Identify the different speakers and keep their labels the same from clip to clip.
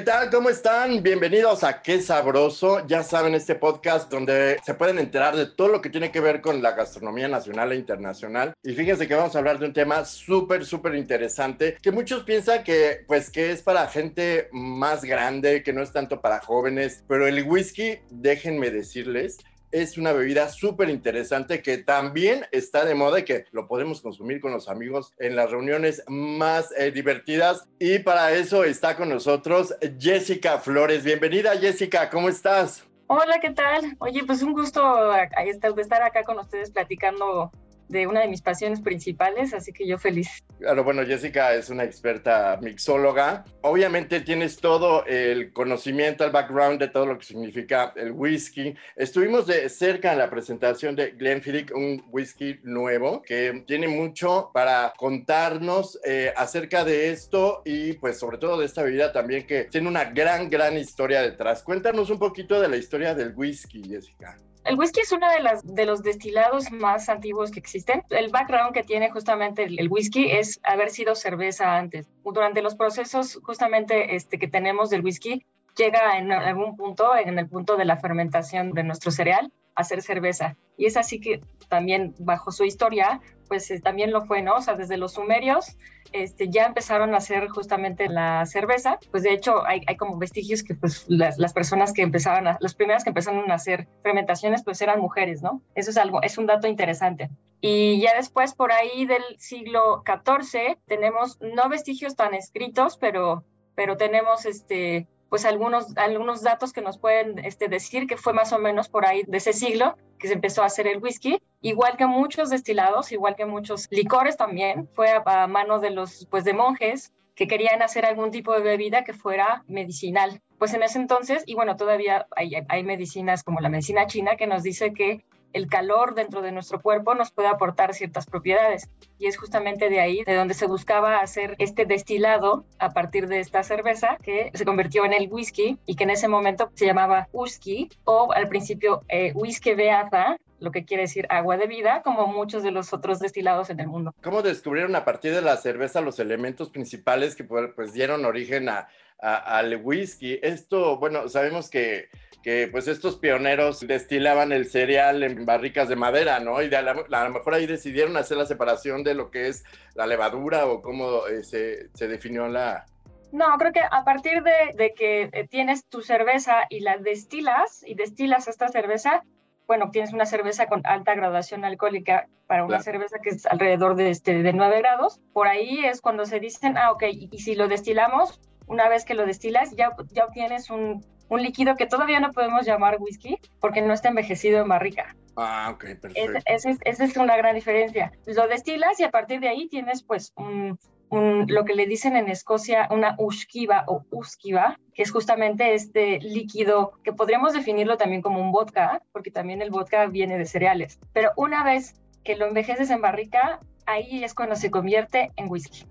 Speaker 1: ¿Qué tal? ¿Cómo están? Bienvenidos a Qué Sabroso. Ya saben, este podcast donde se pueden enterar de todo lo que tiene que ver con la gastronomía nacional e internacional. Y fíjense que vamos a hablar de un tema súper, súper interesante que muchos piensan que, pues, que es para gente más grande, que no es tanto para jóvenes. Pero el whisky, déjenme decirles, es una bebida súper interesante que también está de moda y que lo podemos consumir con los amigos en las reuniones más eh, divertidas. Y para eso está con nosotros Jessica Flores. Bienvenida Jessica, ¿cómo estás?
Speaker 2: Hola, ¿qué tal? Oye, pues un gusto de estar acá con ustedes platicando de una de mis pasiones principales, así que yo feliz.
Speaker 1: Claro, bueno, Jessica es una experta mixóloga. Obviamente tienes todo el conocimiento, el background de todo lo que significa el whisky. Estuvimos de cerca en la presentación de Glenfiddich, un whisky nuevo que tiene mucho para contarnos eh, acerca de esto y pues sobre todo de esta bebida también que tiene una gran, gran historia detrás. Cuéntanos un poquito de la historia del whisky, Jessica.
Speaker 2: El whisky es uno de, los destilados más antiguos que existen. El background que tiene justamente el, el whisky es haber sido cerveza antes. Durante los procesos justamente este, que tenemos del whisky, llega en algún punto, en el punto de la fermentación de nuestro cereal, a ser cerveza. Y es así que también bajo su historia, pues eh, también lo fue, ¿no? O sea, desde los sumerios este, ya empezaron a hacer justamente la cerveza. Pues de hecho hay, como vestigios que pues las, personas que empezaban, las primeras que empezaron a hacer fermentaciones pues eran mujeres, ¿no? Eso es algo, es un dato interesante. Y ya después por ahí del siglo XIV tenemos no vestigios tan escritos, pero, pero tenemos este pues algunos, algunos datos que nos pueden este, decir que fue más o menos por ahí de ese siglo que se empezó a hacer el whisky, igual que muchos destilados, igual que muchos licores también, fue a, a mano de los pues de monjes que querían hacer algún tipo de bebida que fuera medicinal. Pues en ese entonces, y bueno, todavía hay medicinas como la medicina china que nos dice que el calor dentro de nuestro cuerpo nos puede aportar ciertas propiedades. Y es justamente de ahí de donde se buscaba hacer este destilado a partir de esta cerveza que se convirtió en el whisky y que en ese momento se llamaba whisky o al principio eh, whisky beata, lo que quiere decir agua de vida, como muchos de los otros destilados en el mundo.
Speaker 1: ¿Cómo descubrieron a partir de la cerveza los elementos principales que pues dieron origen a, a, al whisky? Esto, bueno, sabemos que que pues estos pioneros destilaban el cereal en barricas de madera, ¿no? Y de a, la, a, lo mejor ahí decidieron hacer la separación de lo que es la levadura o cómo eh, se, se, definió la...
Speaker 2: No, creo que a partir de, de que eh, tienes tu cerveza y la destilas y destilas esta cerveza, bueno, tienes una cerveza con alta graduación alcohólica para una claro. cerveza que es alrededor de, este, de 9 grados, por ahí es cuando se dicen, ah, ok, y, y si lo destilamos, una vez que lo destilas, ya, ya obtienes un, un líquido que todavía no podemos llamar whisky porque no está envejecido en barrica.
Speaker 1: Ah, ok, perfecto.
Speaker 2: Esa es, es, es, una gran diferencia. Lo destilas y a partir de ahí tienes pues un, lo que le dicen en Escocia una ushkiva o uskiva, que es justamente este líquido que podríamos definirlo también como un vodka, porque también el vodka viene de cereales. Pero una vez que lo envejeces en barrica, ahí es cuando se convierte en whisky.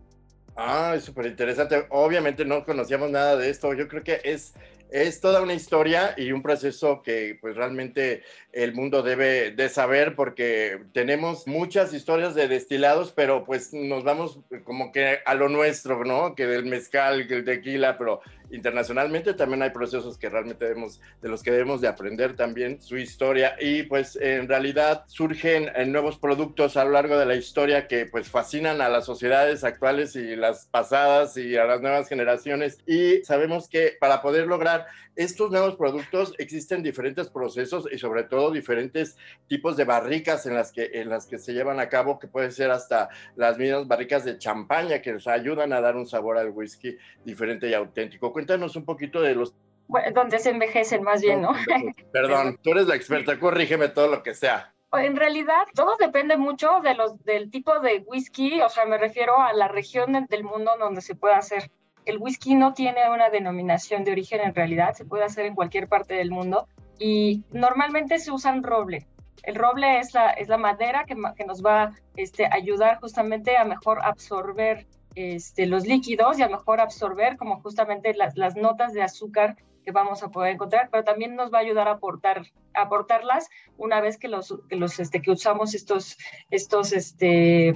Speaker 1: Ah, súper interesante. Obviamente no conocíamos nada de esto. Yo creo que es, es toda una historia y un proceso que pues realmente el mundo debe de saber porque tenemos muchas historias de destilados, pero pues nos vamos como que a lo nuestro, ¿no? Que del mezcal, que el tequila, pero internacionalmente, también hay procesos que realmente debemos, de los que debemos de aprender también su historia y pues en realidad surgen eh, nuevos productos a lo largo de la historia que pues fascinan a las sociedades actuales y las pasadas y a las nuevas generaciones y sabemos que para poder lograr estos nuevos productos existen diferentes procesos y sobre todo diferentes tipos de barricas en las que, en las que se llevan a cabo, que puede ser hasta las mismas barricas de champaña que nos ayudan a dar un sabor al whisky diferente y auténtico. Cuéntanos un poquito de los...
Speaker 2: Bueno, donde se envejecen más bien, ¿no?
Speaker 1: Perdón, tú eres la experta, corrígeme todo lo que sea.
Speaker 2: En realidad, todo depende mucho de los, del tipo de whisky, o sea, me refiero a la región del mundo donde se puede hacer el whisky no tiene una denominación de origen en realidad, se puede hacer en cualquier parte del mundo y normalmente se usan roble. El roble es la, es la madera que, que nos va a este, ayudar justamente a mejor absorber este, los líquidos y a mejor absorber como justamente las, las notas de azúcar que vamos a poder encontrar, pero también nos va a ayudar a aportar, aportarlas una vez que los, que los este, que usamos estos, estos, este,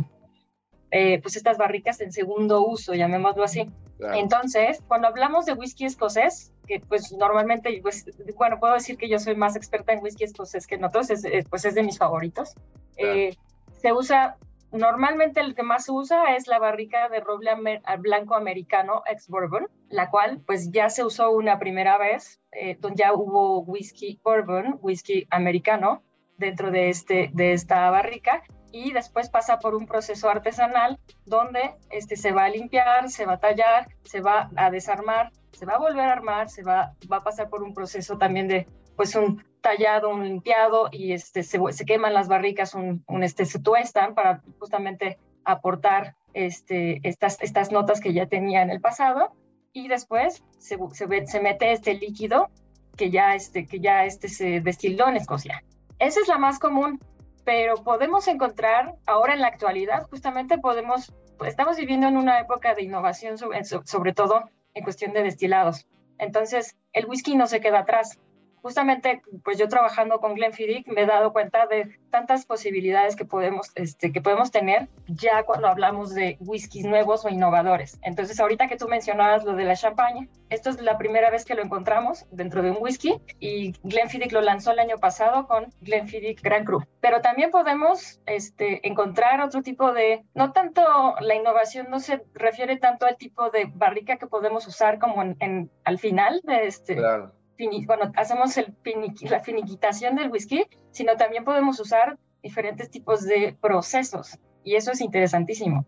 Speaker 2: eh, pues estas barricas en segundo uso, llamémoslo así. Entonces, cuando hablamos de whisky escocés, que pues normalmente, pues, bueno, puedo decir que yo soy más experta en whisky escocés que en otros, es, pues es de mis favoritos. Eh, se usa, normalmente el que más se usa es la barrica de roble blanco americano ex bourbon, la cual pues ya se usó una primera vez, eh, donde ya hubo whisky bourbon, whisky americano dentro de, este, de esta barrica y después pasa por un proceso artesanal donde este, se va a limpiar, se va a tallar, se va a desarmar, se va a volver a armar, se va, va a pasar por un proceso también de pues un tallado, un limpiado y este, se, queman las barricas, un, un, este, se tuestan para justamente aportar este, estas, estas notas que ya tenía en el pasado y después se, se, mete este líquido que ya, este, que ya este se destiló en Escocia. Esa es la más común pero podemos encontrar ahora en la actualidad, justamente podemos, pues, estamos viviendo en una época de innovación, sobre todo en cuestión de destilados. Entonces, el whisky no se queda atrás justamente, pues yo trabajando con Glenfiddich me he dado cuenta de tantas posibilidades que podemos, este, que podemos tener ya cuando hablamos de whiskies nuevos o innovadores. Entonces, ahorita que tú mencionabas lo de la champaña, esto es la primera vez que lo encontramos dentro de un whisky y Glenfiddich lo lanzó el año pasado con Glenfiddich Grand Cru. Pero también podemos este, encontrar otro tipo de, no tanto la innovación no se refiere tanto al tipo de barrica que podemos usar como en, al final de este, claro bueno, hacemos la finiquitación del whisky, sino también podemos usar diferentes tipos de procesos. Y eso es interesantísimo.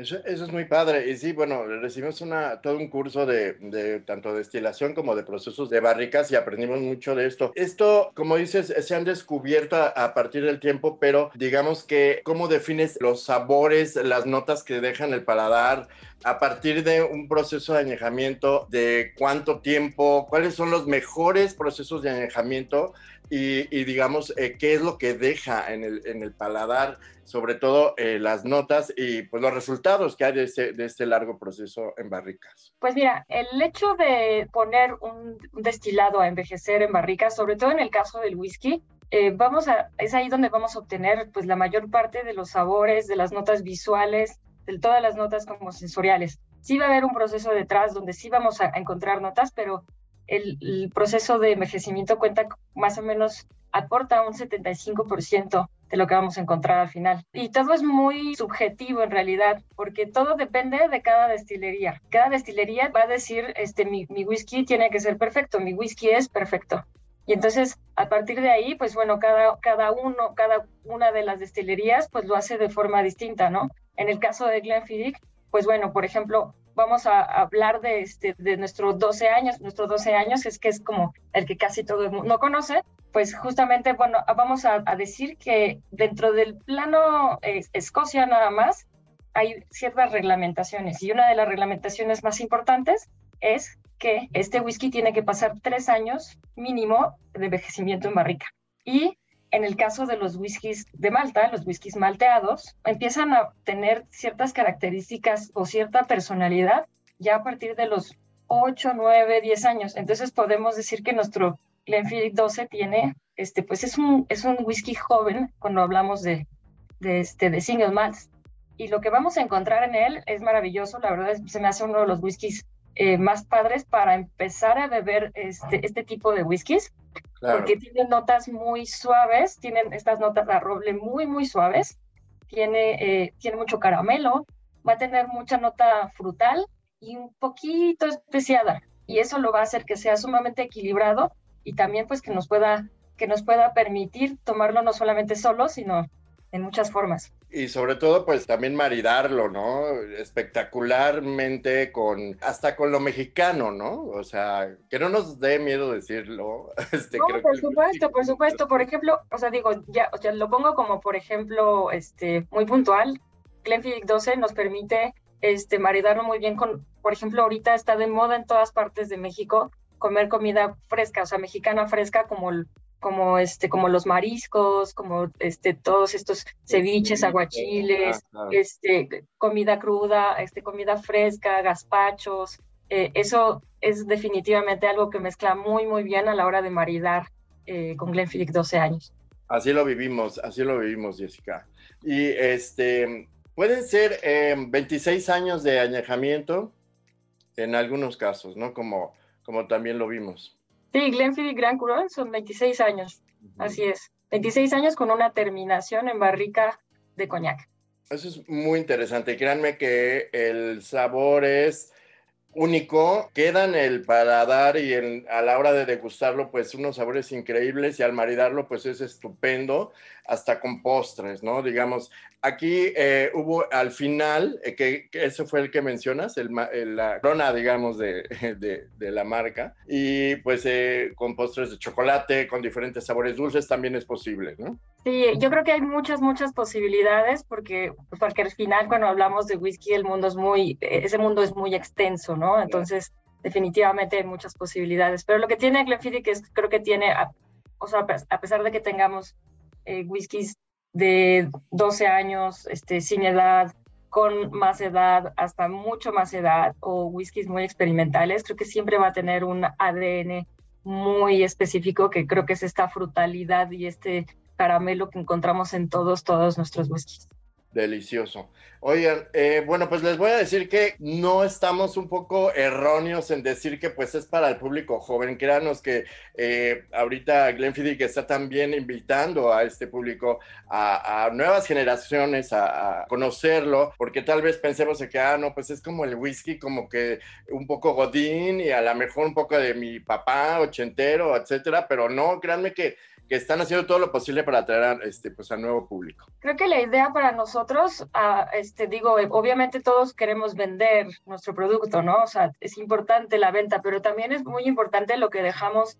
Speaker 1: Eso, es muy padre. Y sí, bueno, recibimos una, todo un curso de, de, tanto destilación como de procesos de barricas y aprendimos mucho de esto. Esto, como dices, se han descubierto a, partir del tiempo, pero digamos que, ¿cómo defines los sabores, las notas que dejan el paladar? a partir de un proceso de añejamiento, de cuánto tiempo, cuáles son los mejores procesos de añejamiento y, digamos, eh, qué es lo que deja en el, en el paladar, sobre todo eh, las notas y pues los resultados que hay de este, de este largo proceso en barricas.
Speaker 2: Pues mira, el hecho de poner un, destilado a envejecer en barricas, sobre todo en el caso del whisky, eh, vamos a, es ahí donde vamos a obtener pues la mayor parte de los sabores, de las notas visuales, de todas las notas como sensoriales. Sí va a haber un proceso detrás donde sí vamos a encontrar notas, pero el, proceso de envejecimiento cuenta más o menos, aporta un 75% de lo que vamos a encontrar al final. Y todo es muy subjetivo en realidad, porque todo depende de cada destilería. Cada destilería va a decir, este, mi, mi whisky tiene que ser perfecto, mi whisky es perfecto. Y entonces, a partir de ahí, pues bueno, cada, cada uno, cada una de las destilerías, pues lo hace de forma distinta, ¿no? En el caso de Glenfiddich, pues bueno, por ejemplo, vamos a hablar de, este, de nuestros 12 años, nuestros 12 años es que es como el que casi todo el mundo conoce, pues justamente, bueno, vamos a, decir que dentro del plano eh, Escocia nada más hay ciertas reglamentaciones y una de las reglamentaciones más importantes es que este whisky tiene que pasar tres años mínimo de envejecimiento en barrica. Y en el caso de los whiskies de Malta, los whiskies malteados, empiezan a tener ciertas características o cierta personalidad ya a partir de los 8, 9, 10 años. Entonces podemos decir que nuestro Glenfiddich 12 tiene, este, pues es un, es un whisky joven cuando hablamos de, de, este, de single malts. Y lo que vamos a encontrar en él es maravilloso, la verdad se me hace uno de los whiskies eh, más padres para empezar a beber este, este tipo de whiskies, porque tienen notas muy suaves, tienen estas notas de roble muy, muy suaves, tiene, eh, tiene mucho caramelo, va a tener mucha nota frutal y un poquito especiada, y eso lo va a hacer que sea sumamente equilibrado y también pues que nos pueda que nos pueda permitir tomarlo no solamente solo, sino en muchas formas.
Speaker 1: Y sobre todo, pues también maridarlo, ¿no? Espectacularmente con, hasta con lo mexicano, ¿no? O sea, que no nos dé miedo decirlo.
Speaker 2: Este, no, por supuesto, por supuesto. Por ejemplo, o sea, digo, ya, o sea, lo pongo como, por ejemplo, este, muy puntual. Glenfiddich 12 nos permite este, maridarlo muy bien con, por ejemplo, ahorita está de moda en todas partes de México comer comida fresca, o sea, mexicana fresca como el como este como los mariscos como este todos estos ceviches aguachiles este comida cruda este comida fresca gazpachos eh, eso es definitivamente algo que mezcla muy muy bien a la hora de maridar eh, con Glenfiddich 12 años.
Speaker 1: Así lo vivimos así lo vivimos Jessica. Y este pueden ser 26 eh, años de añejamiento en algunos casos no como como también lo vimos
Speaker 2: Sí, Glenfiddich Gran Curón son 26 años, así es. 26 años con una terminación en barrica de coñac.
Speaker 1: Eso es muy interesante. Créanme que el sabor es único, queda en el paladar y a la hora de degustarlo, pues unos sabores increíbles y al maridarlo, pues es estupendo, hasta con postres, ¿no? Digamos, aquí eh, hubo al final, eh, que, ese fue el que mencionas, el, la corona, digamos, de, de, la marca, y pues eh, con postres de chocolate, con diferentes sabores dulces, también es posible, ¿no?
Speaker 2: Sí, yo creo que hay muchas, muchas posibilidades porque, porque al final cuando hablamos de whisky el mundo es muy, ese mundo es muy extenso, ¿no? Entonces, definitivamente hay muchas posibilidades. Pero lo que tiene Glenfiddich es, creo que tiene, o sea, a pesar de que tengamos eh, whiskies de 12 años, este, sin edad, con más edad, hasta mucho más edad, o whiskies muy experimentales, creo que siempre va a tener un ADN muy específico que creo que es esta frutalidad y este caramelo que encontramos en todos, todos nuestros whiskies.
Speaker 1: Delicioso. Oigan, eh, bueno, pues les voy a decir que no estamos un poco erróneos en decir que pues es para el público joven. Créanos que eh, ahorita Glenfiddich está también invitando a este público, a, nuevas generaciones a, conocerlo, porque tal vez pensemos que, ah, no, pues es como el whisky, como que un poco godín y a lo mejor un poco de mi papá ochentero, etcétera, pero no, créanme que que están haciendo todo lo posible para atraer a, este, pues, al nuevo público.
Speaker 2: Creo que la idea para nosotros, uh, este, digo, obviamente todos queremos vender nuestro producto, ¿no? O sea, es importante la venta, pero también es muy importante lo que dejamos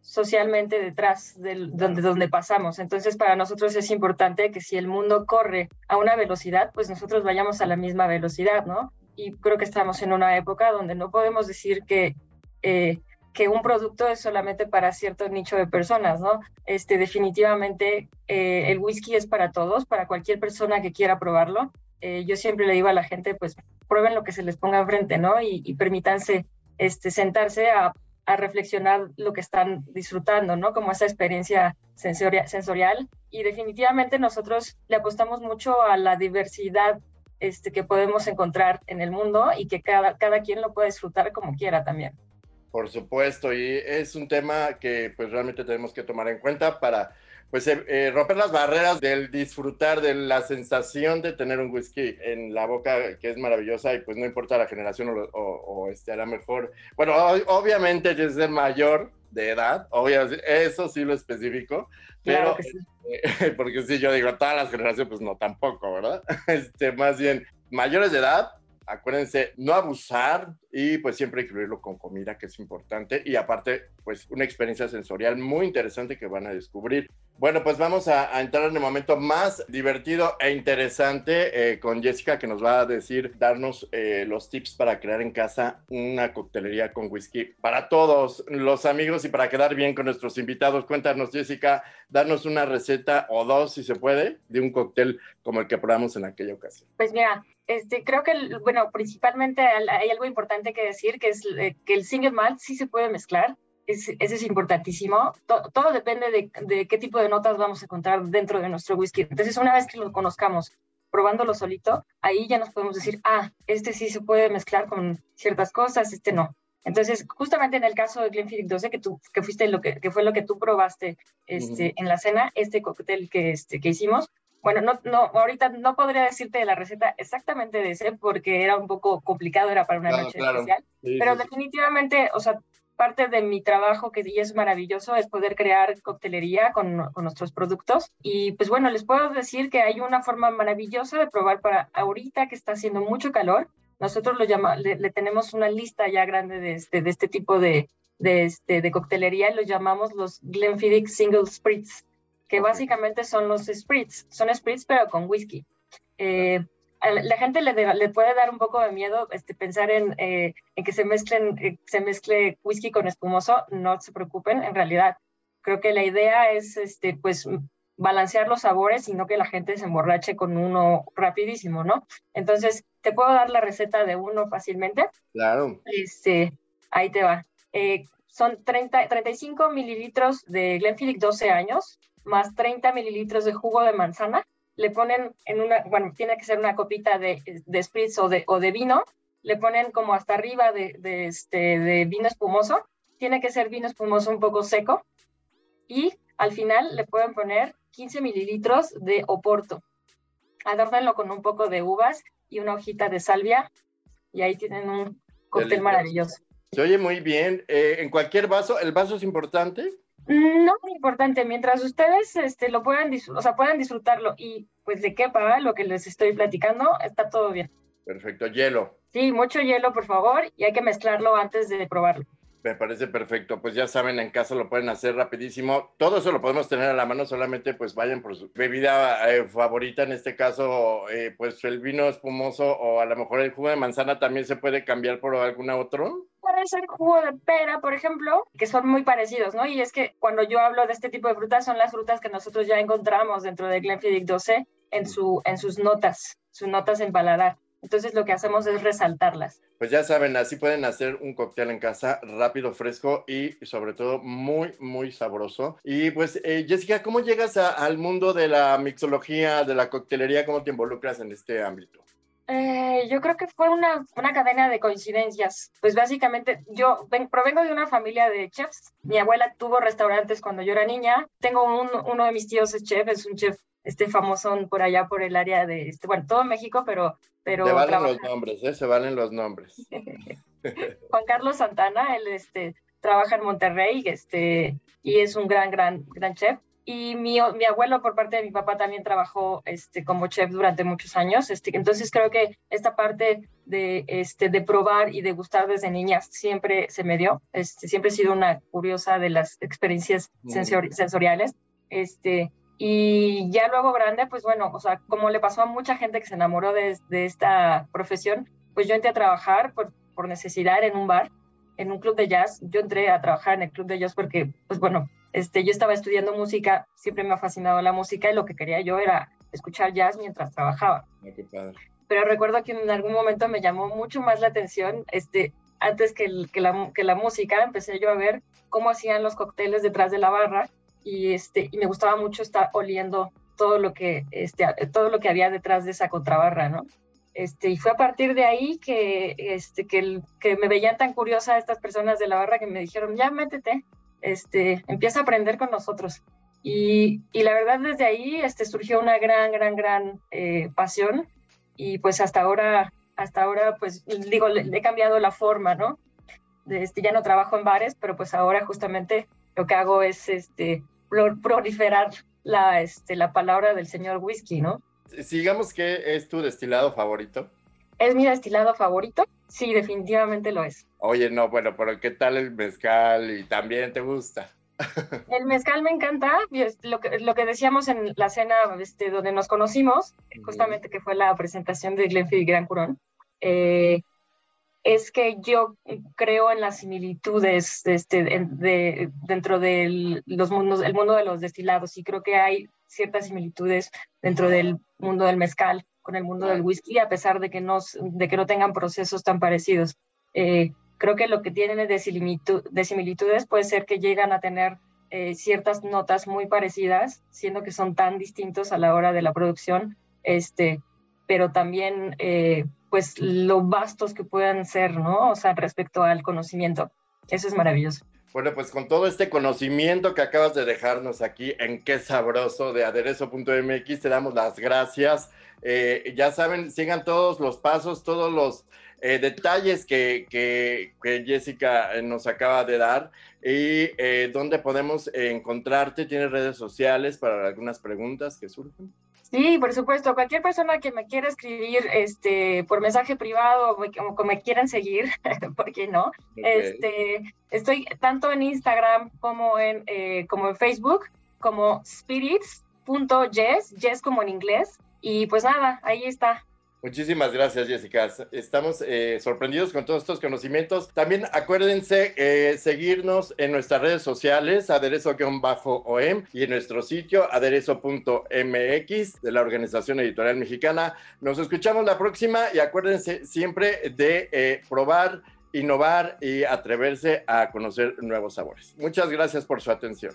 Speaker 2: socialmente detrás de donde, donde pasamos. Entonces, para nosotros es importante que si el mundo corre a una velocidad, pues nosotros vayamos a la misma velocidad, ¿no? Y creo que estamos en una época donde no podemos decir que eh, que un producto es solamente para cierto nicho de personas, ¿no? Este, definitivamente eh, el whisky es para todos, para cualquier persona que quiera probarlo. Eh, yo siempre le digo a la gente, pues prueben lo que se les ponga enfrente, ¿no? Y, permítanse este, sentarse a, a, reflexionar lo que están disfrutando, ¿no? Como esa experiencia sensorial. Y definitivamente nosotros le apostamos mucho a la diversidad este, que podemos encontrar en el mundo y que cada, cada quien lo pueda disfrutar como quiera también.
Speaker 1: Por supuesto, y es un tema que pues realmente tenemos que tomar en cuenta para pues eh, eh, romper las barreras del disfrutar de la sensación de tener un whisky en la boca que es maravillosa y pues no importa la generación o, este a lo mejor, bueno, obviamente es el mayor de edad, obviamente, eso sí lo específico, pero eh, porque si yo digo todas las generaciones pues no tampoco, ¿verdad? Este más bien mayores de edad acuérdense, no abusar y pues siempre incluirlo con comida, que es importante. Y aparte, pues una experiencia sensorial muy interesante que van a descubrir. Bueno, pues vamos a, entrar en el momento más divertido e interesante eh, con Jessica, que nos va a decir, darnos eh, los tips para crear en casa una coctelería con whisky para todos los amigos y para quedar bien con nuestros invitados. Cuéntanos, Jessica, darnos una receta o dos, si se puede, de un cóctel como el que probamos en aquella ocasión.
Speaker 2: Pues mira, este, creo que, bueno, principalmente hay algo importante que decir, que es eh, que el single malt sí se puede mezclar. ese es importantísimo. todo depende de, de, qué tipo de notas vamos a encontrar dentro de nuestro whisky. Entonces, una vez que lo conozcamos probándolo solito, ahí ya nos podemos decir, ah, este sí se puede mezclar con ciertas cosas, este no. Entonces, justamente en el caso de Glenfiddich 12, que tú que fuiste lo que, que fue lo que tú probaste este, en la cena, este cóctel que, este, que hicimos, bueno, no, no, ahorita no podría decirte la receta exactamente de ese porque era un poco complicado, era para una noche especial, pero definitivamente, o sea, parte de mi trabajo que es maravilloso es poder crear coctelería con, con, nuestros productos. Y pues bueno, les puedo decir que hay una forma maravillosa de probar para ahorita que está haciendo mucho calor, nosotros lo llama, le, tenemos una lista ya grande de este, de este tipo de, de, este, de coctelería y los llamamos los Glenfiddich Single Spritz, que básicamente son los spritz. Son spritz pero con whisky. Eh, la gente le, le, puede dar un poco de miedo este, pensar en, eh, en que se, mezclen, eh, se mezcle whisky con espumoso. No se preocupen, en realidad creo que la idea es este, pues, balancear los sabores y no que la gente se emborrache con uno rapidísimo, ¿no? Entonces, te puedo dar la receta de uno fácilmente.
Speaker 1: Claro.
Speaker 2: Este, ahí te va. Eh, son 30, 35 mililitros de Glenfiddich 12 años, más 30 mililitros de jugo de manzana. Le ponen en una, bueno, tiene que ser una copita de, de spritz o de, o de vino. Le ponen como hasta arriba de, de, este, de vino espumoso. Tiene que ser vino espumoso un poco seco. Y al final le pueden poner 15 mililitros de oporto. Adórnenlo con un poco de uvas y una hojita de salvia y ahí tienen un cóctel maravilloso.
Speaker 1: Se oye muy bien. Eh, ¿En cualquier vaso? ¿El vaso es importante?
Speaker 2: No es importante, mientras ustedes este, lo puedan, o sea, puedan disfrutarlo y pues de qué para lo que les estoy platicando, está todo bien.
Speaker 1: Perfecto, hielo.
Speaker 2: Sí, mucho hielo, por favor, y hay que mezclarlo antes de probarlo.
Speaker 1: Me parece perfecto. Pues ya saben, en casa lo pueden hacer rapidísimo. Todo eso lo podemos tener a la mano, solamente pues vayan por su bebida eh, favorita, en este caso, eh, pues el vino espumoso o a lo mejor el jugo de manzana también se puede cambiar por alguna otro.
Speaker 2: Puede ser jugo de pera, por ejemplo, que son muy parecidos, ¿no? Y es que cuando yo hablo de este tipo de frutas, son las frutas que nosotros ya encontramos dentro de Glenfiddich 12 en, su, en sus notas, sus notas en. Entonces lo que hacemos es resaltarlas.
Speaker 1: Pues ya saben, así pueden hacer un cóctel en casa rápido, fresco y sobre todo muy, muy sabroso. Y pues, eh, Jessica, ¿cómo llegas al mundo de la mixología, de la coctelería? ¿Cómo te involucras en este ámbito?
Speaker 2: Eh, yo creo que fue una, una, cadena de coincidencias. Pues básicamente yo provengo de una familia de chefs. Mi abuela tuvo restaurantes cuando yo era niña. Tengo uno de mis tíos es chef, es un chef este famosón por allá por el área de, este, bueno, todo México, pero... pero
Speaker 1: se valen los nombres, ¿eh? Se valen los nombres.
Speaker 2: Juan Carlos Santana, él este, trabaja en Monterrey este, y es un gran, gran, gran chef. Y mi, mi abuelo, por parte de mi papá, también trabajó este, como chef durante muchos años. Este, entonces creo que esta parte de, este, de probar y de gustar desde niña siempre se me dio. Este, siempre he sido una curiosa de las experiencias sensoriales. Este, y ya luego grande, pues bueno, o sea, como le pasó a mucha gente que se enamoró de, de esta profesión, pues yo entré a trabajar por, por, necesidad en un bar, en un club de jazz. Yo entré a trabajar en el club de jazz porque, pues bueno, este, yo estaba estudiando música, siempre me ha fascinado la música y lo que quería yo era escuchar jazz mientras trabajaba.
Speaker 1: Ah,
Speaker 2: Pero recuerdo que en algún momento me llamó mucho más la atención, este, antes que, que, la, que la música, empecé yo a ver cómo hacían los cócteles detrás de la barra y, este, y me gustaba mucho estar oliendo todo lo que, este, todo lo que había detrás de esa contrabarra, ¿no? Este, y fue a partir de ahí que, este, que, que me veían tan curiosa estas personas de la barra que me dijeron, ya métete, este, empieza a aprender con nosotros. Y, y la verdad desde ahí este, surgió una gran, gran, gran eh, pasión y pues hasta ahora, hasta ahora pues digo, le, he cambiado la forma, ¿no? Este, ya no trabajo en bares, pero pues ahora justamente lo que hago es este, proliferar la, este, la palabra del señor whisky, ¿no?
Speaker 1: Sigamos que es tu destilado favorito.
Speaker 2: ¿Es mi destilado favorito? Sí, definitivamente lo es.
Speaker 1: Oye, no, bueno, pero ¿qué tal el mezcal? ¿Y también te gusta?
Speaker 2: El mezcal me encanta, lo que, lo que decíamos en la cena este, donde nos conocimos, justamente que fue la presentación de Glenfiddich Gran Curón, eh, es que yo creo en las similitudes este, de, dentro del los mundos, el mundo de los destilados y creo que hay ciertas similitudes dentro del mundo del mezcal con el mundo del whisky, a pesar de que no, de que no tengan procesos tan parecidos. Eh, creo que lo que tienen de, similitudes puede ser que llegan a tener eh, ciertas notas muy parecidas, siendo que son tan distintos a la hora de la producción, este, pero también eh, pues lo vastos que puedan ser, ¿no? O sea, respecto al conocimiento. Eso es maravilloso.
Speaker 1: Bueno, pues con todo este conocimiento que acabas de dejarnos aquí en Qué Sabroso de aderezo.mx, te damos las gracias. Eh, ya saben, sigan todos los pasos, todos los eh, detalles que, que, Jessica eh, nos acaba de dar y eh, dónde podemos encontrarte. ¿Tienes redes sociales para algunas preguntas que surgen?
Speaker 2: Sí, por supuesto. Cualquier persona que me quiera escribir este, por mensaje privado o que me quieran seguir, ¿por qué no? Este, estoy tanto en Instagram como en, como en Facebook, como spirits.jess, jess como en inglés. Y pues nada, ahí está.
Speaker 1: Muchísimas gracias, Jessica. Estamos eh, sorprendidos con todos estos conocimientos. También acuérdense eh, seguirnos en nuestras redes sociales, aderezo-om y en nuestro sitio aderezo.mx de la Organización Editorial Mexicana. Nos escuchamos la próxima y acuérdense siempre de eh, probar, innovar y atreverse a conocer nuevos sabores. Muchas gracias por su atención.